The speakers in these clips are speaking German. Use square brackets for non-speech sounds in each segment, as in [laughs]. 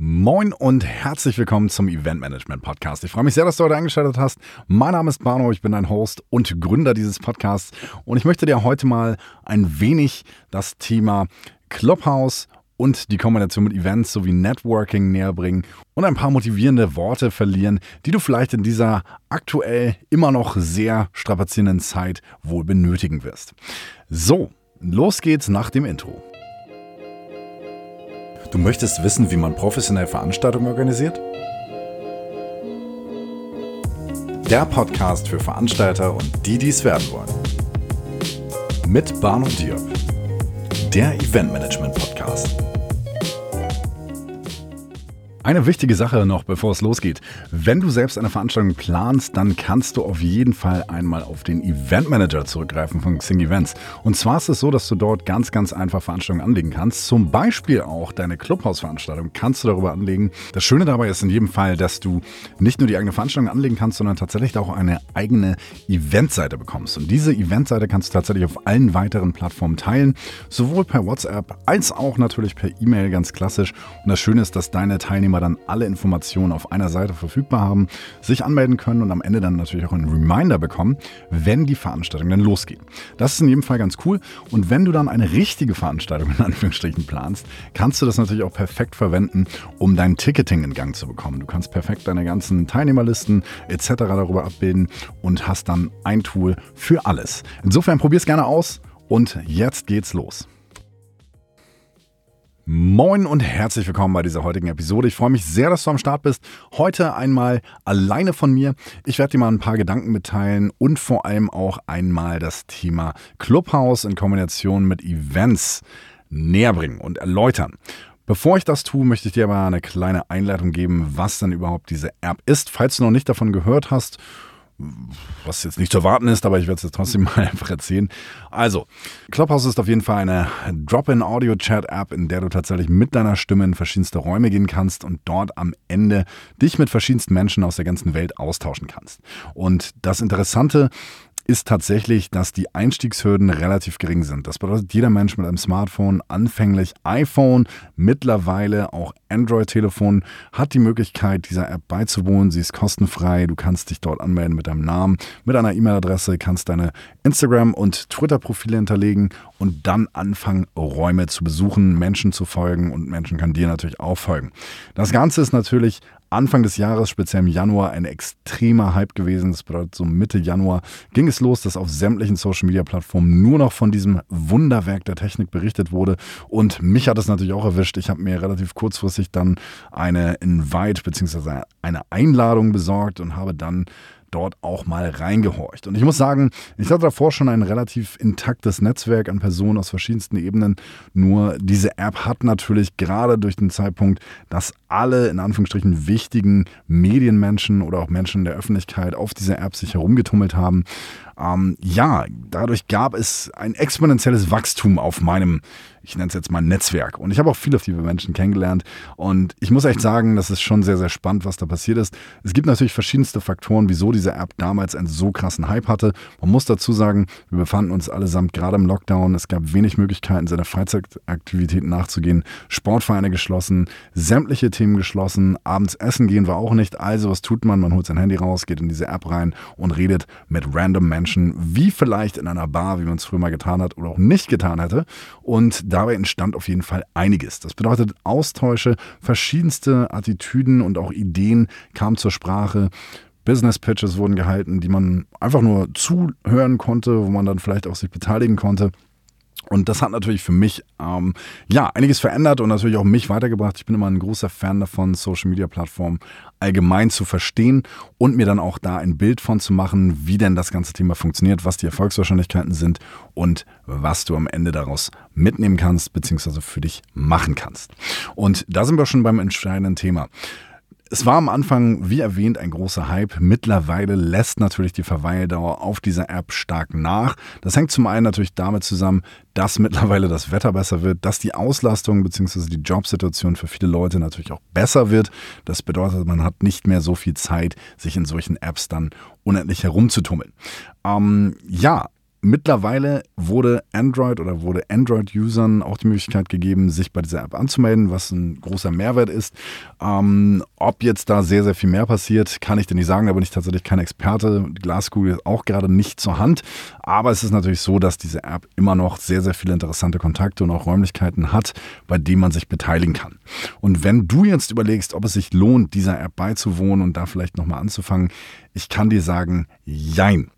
Moin und herzlich willkommen zum Event Management Podcast. Ich freue mich sehr, dass du heute eingeschaltet hast. Mein Name ist Barno, ich bin dein Host und Gründer dieses Podcasts und ich möchte dir heute mal ein wenig das Thema Clubhouse und die Kombination mit Events sowie Networking näher bringen und ein paar motivierende Worte verlieren, die du vielleicht in dieser aktuell immer noch sehr strapazierenden Zeit wohl benötigen wirst. So, los geht's nach dem Intro. Du möchtest wissen, wie man professionell Veranstaltungen organisiert? Der Podcast für Veranstalter und die, die es werden wollen. Mit Barno Diop. Der Eventmanagement Podcast. Eine wichtige Sache noch, bevor es losgeht. Wenn du selbst eine Veranstaltung planst, dann kannst du auf jeden Fall einmal auf den Event Manager zurückgreifen von Xing Events. Und zwar ist es so, dass du dort ganz, ganz einfach Veranstaltungen anlegen kannst. Zum Beispiel auch deine Clubhouse-Veranstaltung kannst du darüber anlegen. Das Schöne dabei ist in jedem Fall, dass du nicht nur die eigene Veranstaltung anlegen kannst, sondern tatsächlich auch eine eigene Eventseite bekommst. Und diese Eventseite kannst du tatsächlich auf allen weiteren Plattformen teilen, sowohl per WhatsApp als auch natürlich per E-Mail, ganz klassisch. Und das Schöne ist, dass deine Teilnehmer Teilnehmer dann alle Informationen auf einer Seite verfügbar haben, sich anmelden können und am Ende dann natürlich auch einen Reminder bekommen, wenn die Veranstaltung dann losgeht. Das ist in jedem Fall ganz cool. Und wenn du dann eine richtige Veranstaltung in Anführungsstrichen planst, kannst du das natürlich auch perfekt verwenden, um dein Ticketing in Gang zu bekommen. Du kannst perfekt deine ganzen Teilnehmerlisten etc. darüber abbilden und hast dann ein Tool für alles. Insofern probier es gerne aus und jetzt geht's los. Moin und herzlich willkommen bei dieser heutigen Episode. Ich freue mich sehr, dass du am Start bist. Heute einmal alleine von mir. Ich werde dir mal ein paar Gedanken mitteilen und vor allem auch einmal das Thema Clubhouse in Kombination mit Events näher bringen und erläutern. Bevor ich das tue, möchte ich dir aber eine kleine Einleitung geben, was denn überhaupt diese App ist. Falls du noch nicht davon gehört hast was jetzt nicht zu erwarten ist, aber ich werde es jetzt trotzdem [laughs] mal einfach erzählen. Also, Clubhouse ist auf jeden Fall eine Drop-in-Audio-Chat-App, in der du tatsächlich mit deiner Stimme in verschiedenste Räume gehen kannst und dort am Ende dich mit verschiedensten Menschen aus der ganzen Welt austauschen kannst. Und das Interessante ist tatsächlich, dass die Einstiegshürden relativ gering sind. Das bedeutet, jeder Mensch mit einem Smartphone, anfänglich iPhone, mittlerweile auch Android-Telefon, hat die Möglichkeit, dieser App beizuwohnen. Sie ist kostenfrei. Du kannst dich dort anmelden mit deinem Namen, mit einer E-Mail-Adresse, kannst deine Instagram- und Twitter-Profile hinterlegen und dann anfangen, Räume zu besuchen, Menschen zu folgen und Menschen kann dir natürlich auch folgen. Das Ganze ist natürlich Anfang des Jahres, speziell im Januar, ein extremer Hype gewesen. Das bedeutet, so Mitte Januar ging es los, dass auf sämtlichen Social-Media-Plattformen nur noch von diesem Wunderwerk der Technik berichtet wurde. Und mich hat es natürlich auch erwischt. Ich habe mir relativ kurzfristig dann eine Invite bzw. eine Einladung besorgt und habe dann dort auch mal reingehorcht. Und ich muss sagen, ich hatte davor schon ein relativ intaktes Netzwerk an Personen aus verschiedensten Ebenen. Nur diese App hat natürlich gerade durch den Zeitpunkt, dass alle in Anführungsstrichen wichtigen Medienmenschen oder auch Menschen der Öffentlichkeit auf dieser App sich herumgetummelt haben, ähm, ja, dadurch gab es ein exponentielles Wachstum auf meinem, ich nenne es jetzt mal Netzwerk. Und ich habe auch viele viele Menschen kennengelernt. Und ich muss echt sagen, das ist schon sehr, sehr spannend, was da passiert ist. Es gibt natürlich verschiedenste Faktoren, wieso diese App damals einen so krassen Hype hatte. Man muss dazu sagen, wir befanden uns allesamt gerade im Lockdown. Es gab wenig Möglichkeiten, seiner Freizeitaktivitäten nachzugehen. Sportvereine geschlossen, sämtliche Themen geschlossen. Abends essen gehen war auch nicht. Also, was tut man? Man holt sein Handy raus, geht in diese App rein und redet mit random Menschen Menschen, wie vielleicht in einer Bar, wie man es früher mal getan hat oder auch nicht getan hätte. Und dabei entstand auf jeden Fall einiges. Das bedeutet Austausche, verschiedenste Attitüden und auch Ideen kamen zur Sprache. Business Pitches wurden gehalten, die man einfach nur zuhören konnte, wo man dann vielleicht auch sich beteiligen konnte. Und das hat natürlich für mich ähm, ja einiges verändert und natürlich auch mich weitergebracht. Ich bin immer ein großer Fan davon, Social Media Plattformen allgemein zu verstehen und mir dann auch da ein Bild von zu machen, wie denn das ganze Thema funktioniert, was die Erfolgswahrscheinlichkeiten sind und was du am Ende daraus mitnehmen kannst, beziehungsweise für dich machen kannst. Und da sind wir schon beim entscheidenden Thema. Es war am Anfang, wie erwähnt, ein großer Hype. Mittlerweile lässt natürlich die Verweildauer auf dieser App stark nach. Das hängt zum einen natürlich damit zusammen, dass mittlerweile das Wetter besser wird, dass die Auslastung bzw. die Jobsituation für viele Leute natürlich auch besser wird. Das bedeutet, man hat nicht mehr so viel Zeit, sich in solchen Apps dann unendlich herumzutummeln. Ähm, ja, Mittlerweile wurde Android oder wurde Android-Usern auch die Möglichkeit gegeben, sich bei dieser App anzumelden, was ein großer Mehrwert ist. Ähm, ob jetzt da sehr, sehr viel mehr passiert, kann ich dir nicht sagen. Da bin ich tatsächlich kein Experte. Glaskugel ist auch gerade nicht zur Hand. Aber es ist natürlich so, dass diese App immer noch sehr, sehr viele interessante Kontakte und auch Räumlichkeiten hat, bei denen man sich beteiligen kann. Und wenn du jetzt überlegst, ob es sich lohnt, dieser App beizuwohnen und da vielleicht nochmal anzufangen, ich kann dir sagen, jein.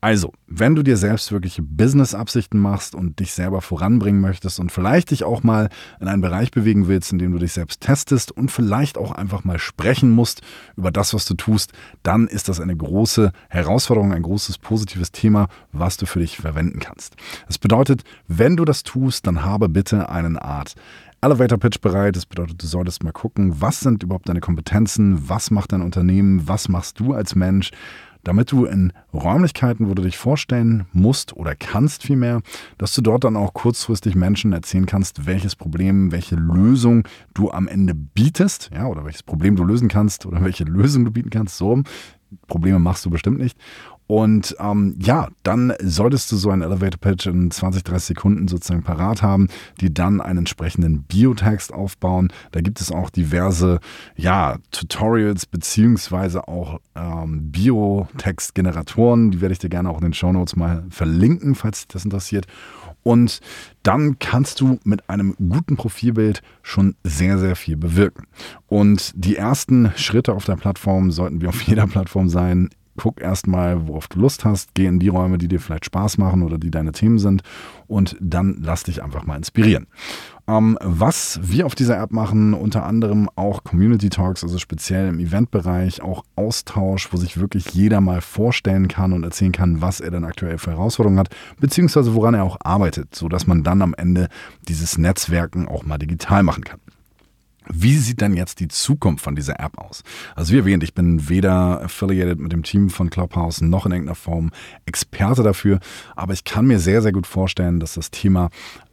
Also, wenn du dir selbst wirkliche Business-Absichten machst und dich selber voranbringen möchtest und vielleicht dich auch mal in einen Bereich bewegen willst, in dem du dich selbst testest und vielleicht auch einfach mal sprechen musst über das, was du tust, dann ist das eine große Herausforderung, ein großes positives Thema, was du für dich verwenden kannst. Das bedeutet, wenn du das tust, dann habe bitte eine Art Elevator Pitch bereit. Das bedeutet, du solltest mal gucken, was sind überhaupt deine Kompetenzen, was macht dein Unternehmen, was machst du als Mensch, damit du in Räumlichkeiten, wo du dich vorstellen musst oder kannst vielmehr, dass du dort dann auch kurzfristig Menschen erzählen kannst, welches Problem, welche Lösung du am Ende bietest, ja, oder welches Problem du lösen kannst oder [laughs] welche Lösung du bieten kannst. So, Probleme machst du bestimmt nicht. Und ähm, ja, dann solltest du so einen Elevator Pitch in 20, 30 Sekunden sozusagen parat haben, die dann einen entsprechenden Biotext aufbauen. Da gibt es auch diverse ja, Tutorials beziehungsweise auch ähm, Biotext-Generatoren. Die werde ich dir gerne auch in den Show Notes mal verlinken, falls dich das interessiert. Und dann kannst du mit einem guten Profilbild schon sehr, sehr viel bewirken. Und die ersten Schritte auf der Plattform sollten wir auf jeder Plattform sein guck erstmal, worauf du Lust hast, geh in die Räume, die dir vielleicht Spaß machen oder die deine Themen sind und dann lass dich einfach mal inspirieren. Ähm, was wir auf dieser App machen, unter anderem auch Community Talks, also speziell im Eventbereich, auch Austausch, wo sich wirklich jeder mal vorstellen kann und erzählen kann, was er denn aktuell für Herausforderungen hat, beziehungsweise woran er auch arbeitet, sodass man dann am Ende dieses Netzwerken auch mal digital machen kann. Wie sieht denn jetzt die Zukunft von dieser App aus? Also wie erwähnt, ich bin weder affiliated mit dem Team von Clubhouse noch in irgendeiner Form Experte dafür, aber ich kann mir sehr, sehr gut vorstellen, dass das Thema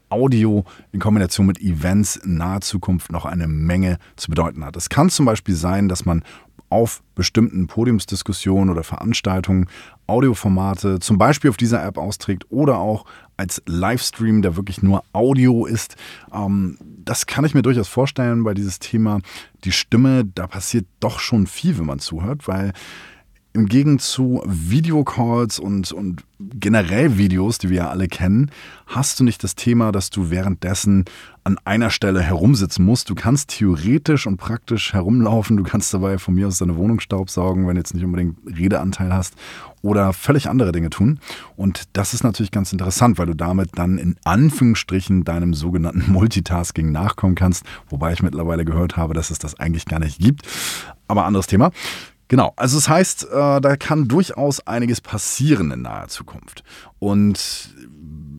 Audio in Kombination mit Events in naher Zukunft noch eine Menge zu bedeuten hat. Es kann zum Beispiel sein, dass man auf bestimmten Podiumsdiskussionen oder Veranstaltungen Audioformate zum Beispiel auf dieser App austrägt oder auch als Livestream, der wirklich nur Audio ist. Ähm, das kann ich mir durchaus vorstellen bei dieses Thema. Die Stimme, da passiert doch schon viel, wenn man zuhört, weil im Gegensatz zu Videocalls und, und generell Videos, die wir ja alle kennen, hast du nicht das Thema, dass du währenddessen an einer Stelle herumsitzen musst. Du kannst theoretisch und praktisch herumlaufen. Du kannst dabei von mir aus deine Wohnung staubsaugen, wenn du jetzt nicht unbedingt Redeanteil hast oder völlig andere Dinge tun. Und das ist natürlich ganz interessant, weil du damit dann in Anführungsstrichen deinem sogenannten Multitasking nachkommen kannst. Wobei ich mittlerweile gehört habe, dass es das eigentlich gar nicht gibt. Aber anderes Thema. Genau, also das heißt, äh, da kann durchaus einiges passieren in naher Zukunft. Und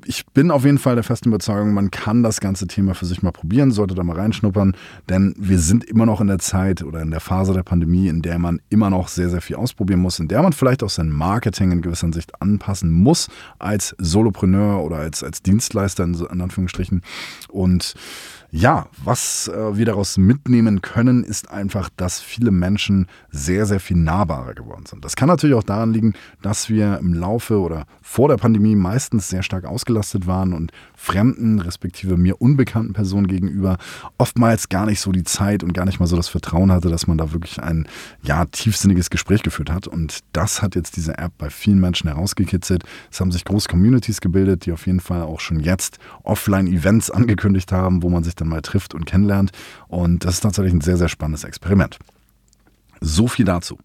ich bin auf jeden Fall der festen Überzeugung, man kann das ganze Thema für sich mal probieren, sollte da mal reinschnuppern, denn wir sind immer noch in der Zeit oder in der Phase der Pandemie, in der man immer noch sehr, sehr viel ausprobieren muss, in der man vielleicht auch sein Marketing in gewisser Sicht anpassen muss als Solopreneur oder als, als Dienstleister in, in Anführungsstrichen. Und ja, was äh, wir daraus mitnehmen können, ist einfach, dass viele Menschen sehr, sehr viel nahbarer geworden sind. Das kann natürlich auch daran liegen, dass wir im Laufe oder vor der Pandemie meistens sehr stark ausgelastet waren und fremden, respektive mir unbekannten Personen gegenüber oftmals gar nicht so die Zeit und gar nicht mal so das Vertrauen hatte, dass man da wirklich ein ja, tiefsinniges Gespräch geführt hat. Und das hat jetzt diese App bei vielen Menschen herausgekitzelt. Es haben sich große Communities gebildet, die auf jeden Fall auch schon jetzt Offline-Events angekündigt haben, wo man sich dann mal trifft und kennenlernt. Und das ist tatsächlich ein sehr, sehr spannendes Experiment. So viel dazu.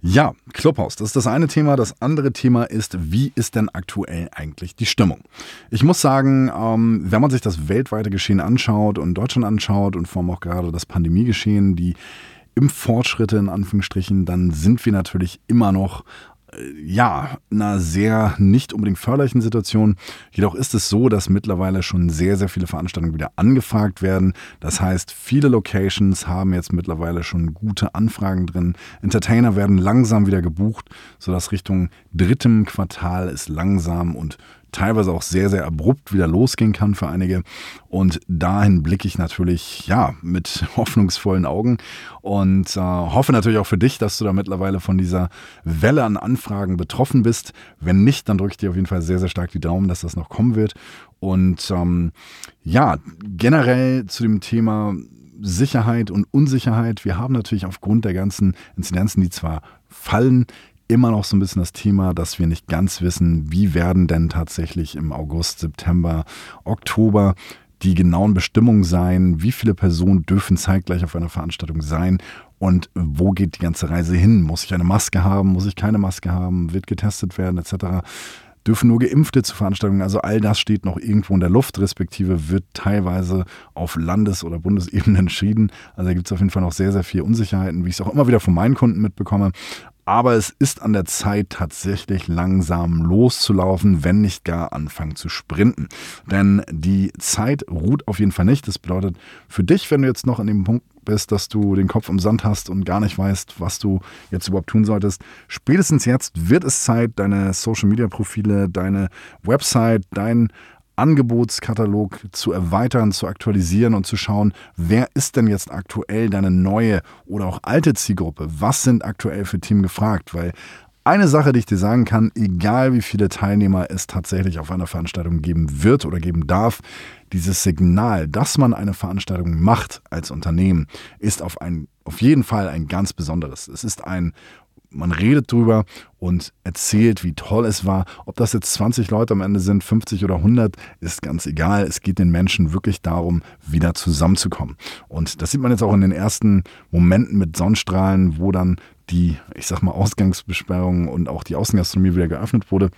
Ja, Clubhouse, das ist das eine Thema. Das andere Thema ist, wie ist denn aktuell eigentlich die Stimmung? Ich muss sagen, ähm, wenn man sich das weltweite Geschehen anschaut und Deutschland anschaut und vor allem auch gerade das Pandemiegeschehen, die im Fortschritte in Anführungsstrichen, dann sind wir natürlich immer noch ja, einer sehr nicht unbedingt förderlichen Situation. Jedoch ist es so, dass mittlerweile schon sehr, sehr viele Veranstaltungen wieder angefragt werden. Das heißt, viele Locations haben jetzt mittlerweile schon gute Anfragen drin. Entertainer werden langsam wieder gebucht, sodass Richtung drittem Quartal es langsam und teilweise auch sehr, sehr abrupt wieder losgehen kann für einige. Und dahin blicke ich natürlich, ja, mit [laughs] hoffnungsvollen Augen und äh, hoffe natürlich auch für dich, dass du da mittlerweile von dieser Welle an Anfragen betroffen bist. Wenn nicht, dann drücke ich dir auf jeden Fall sehr, sehr stark die Daumen, dass das noch kommen wird. Und ähm, ja, generell zu dem Thema Sicherheit und Unsicherheit. Wir haben natürlich aufgrund der ganzen Inzidenzen, die zwar fallen, immer noch so ein bisschen das Thema, dass wir nicht ganz wissen, wie werden denn tatsächlich im August, September, Oktober die genauen Bestimmungen sein, wie viele Personen dürfen zeitgleich auf einer Veranstaltung sein und wo geht die ganze Reise hin? Muss ich eine Maske haben? Muss ich keine Maske haben? Wird getestet werden etc.? dürfen nur Geimpfte zu Veranstaltungen. Also all das steht noch irgendwo in der Luft, respektive wird teilweise auf Landes- oder Bundesebene entschieden. Also da gibt es auf jeden Fall noch sehr, sehr viel Unsicherheiten, wie ich es auch immer wieder von meinen Kunden mitbekomme. Aber es ist an der Zeit, tatsächlich langsam loszulaufen, wenn nicht gar anfangen zu sprinten. Denn die Zeit ruht auf jeden Fall nicht. Das bedeutet für dich, wenn du jetzt noch an dem Punkt bist, dass du den Kopf im Sand hast und gar nicht weißt, was du jetzt überhaupt tun solltest. Spätestens jetzt wird es Zeit, deine Social-Media-Profile, deine Website, dein Angebotskatalog zu erweitern, zu aktualisieren und zu schauen, wer ist denn jetzt aktuell deine neue oder auch alte Zielgruppe? Was sind aktuell für Team gefragt? Weil eine Sache, die ich dir sagen kann, egal wie viele Teilnehmer es tatsächlich auf einer Veranstaltung geben wird oder geben darf, dieses Signal, dass man eine Veranstaltung macht als Unternehmen, ist auf, ein, auf jeden Fall ein ganz besonderes. Es ist ein man redet drüber und erzählt, wie toll es war. Ob das jetzt 20 Leute am Ende sind, 50 oder 100, ist ganz egal. Es geht den Menschen wirklich darum, wieder zusammenzukommen. Und das sieht man jetzt auch in den ersten Momenten mit Sonnenstrahlen, wo dann die, ich sag mal, Ausgangsbesperrung und auch die Außengastronomie wieder geöffnet wurde,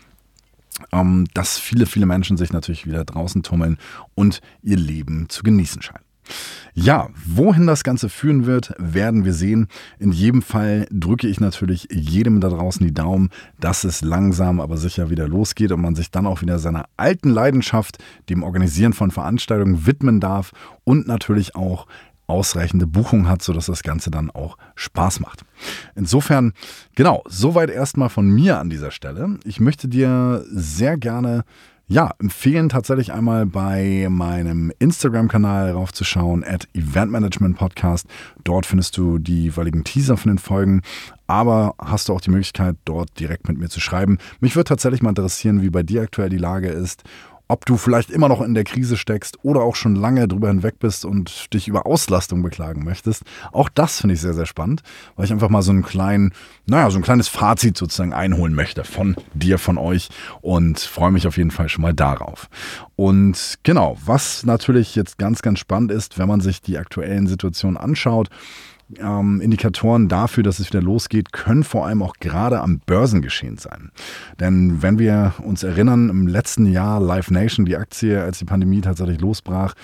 ähm, dass viele, viele Menschen sich natürlich wieder draußen tummeln und ihr Leben zu genießen scheinen. Ja, wohin das Ganze führen wird, werden wir sehen. In jedem Fall drücke ich natürlich jedem da draußen die Daumen, dass es langsam aber sicher wieder losgeht und man sich dann auch wieder seiner alten Leidenschaft, dem Organisieren von Veranstaltungen, widmen darf und natürlich auch ausreichende Buchung hat, sodass das Ganze dann auch Spaß macht. Insofern, genau, soweit erstmal von mir an dieser Stelle. Ich möchte dir sehr gerne ja, empfehlen tatsächlich einmal bei meinem Instagram-Kanal raufzuschauen, at Eventmanagement Podcast. Dort findest du die jeweiligen Teaser von den Folgen, aber hast du auch die Möglichkeit, dort direkt mit mir zu schreiben. Mich würde tatsächlich mal interessieren, wie bei dir aktuell die Lage ist ob du vielleicht immer noch in der Krise steckst oder auch schon lange drüber hinweg bist und dich über Auslastung beklagen möchtest. Auch das finde ich sehr, sehr spannend, weil ich einfach mal so einen kleinen, naja, so ein kleines Fazit sozusagen einholen möchte von dir, von euch und freue mich auf jeden Fall schon mal darauf. Und genau, was natürlich jetzt ganz, ganz spannend ist, wenn man sich die aktuellen Situationen anschaut, ähm, Indikatoren dafür, dass es wieder losgeht, können vor allem auch gerade am Börsengeschehen sein. Denn wenn wir uns erinnern, im letzten Jahr Live Nation, die Aktie, als die Pandemie tatsächlich losbrach,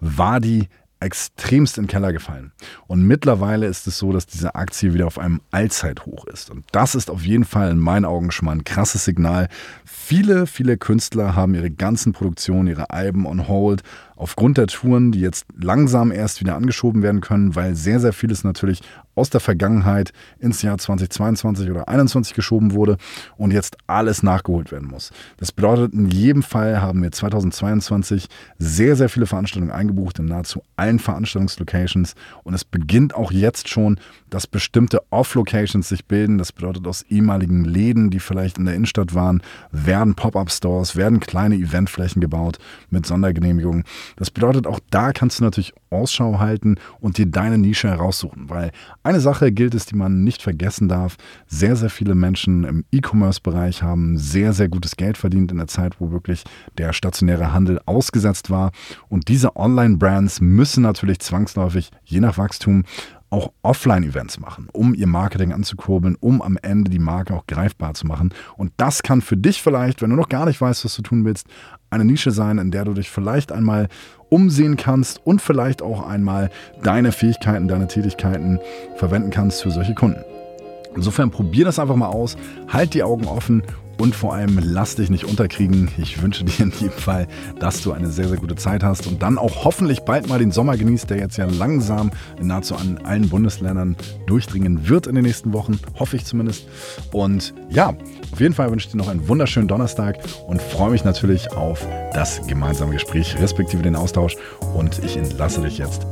war die extremst in den Keller gefallen. Und mittlerweile ist es so, dass diese Aktie wieder auf einem Allzeithoch ist. Und das ist auf jeden Fall in meinen Augen schon mal ein krasses Signal. Viele, viele Künstler haben ihre ganzen Produktionen, ihre Alben on hold aufgrund der Touren, die jetzt langsam erst wieder angeschoben werden können, weil sehr, sehr vieles natürlich aus der Vergangenheit ins Jahr 2022 oder 2021 geschoben wurde und jetzt alles nachgeholt werden muss. Das bedeutet, in jedem Fall haben wir 2022 sehr, sehr viele Veranstaltungen eingebucht in nahezu allen Veranstaltungslocations und es beginnt auch jetzt schon, dass bestimmte Off-Locations sich bilden. Das bedeutet, aus ehemaligen Läden, die vielleicht in der Innenstadt waren, werden Pop-up-Stores, werden kleine Eventflächen gebaut mit Sondergenehmigungen. Das bedeutet, auch da kannst du natürlich Ausschau halten und dir deine Nische heraussuchen, weil eine Sache gilt es, die man nicht vergessen darf. Sehr, sehr viele Menschen im E-Commerce-Bereich haben sehr, sehr gutes Geld verdient in der Zeit, wo wirklich der stationäre Handel ausgesetzt war. Und diese Online-Brands müssen natürlich zwangsläufig, je nach Wachstum, auch Offline-Events machen, um ihr Marketing anzukurbeln, um am Ende die Marke auch greifbar zu machen. Und das kann für dich vielleicht, wenn du noch gar nicht weißt, was du tun willst, eine Nische sein, in der du dich vielleicht einmal umsehen kannst und vielleicht auch einmal deine Fähigkeiten, deine Tätigkeiten verwenden kannst für solche Kunden. Insofern probier das einfach mal aus, halt die Augen offen und vor allem lass dich nicht unterkriegen. Ich wünsche dir in jedem Fall, dass du eine sehr, sehr gute Zeit hast und dann auch hoffentlich bald mal den Sommer genießt, der jetzt ja langsam nahezu an allen Bundesländern durchdringen wird in den nächsten Wochen, hoffe ich zumindest. Und ja, auf jeden Fall wünsche ich dir noch einen wunderschönen Donnerstag und freue mich natürlich auf das gemeinsame Gespräch, respektive den Austausch. Und ich entlasse dich jetzt